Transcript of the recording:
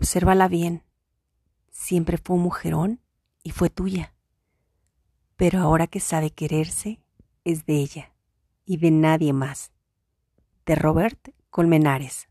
Obsérvala bien. Siempre fue un mujerón y fue tuya. Pero ahora que sabe quererse, es de ella y de nadie más. De Robert Colmenares.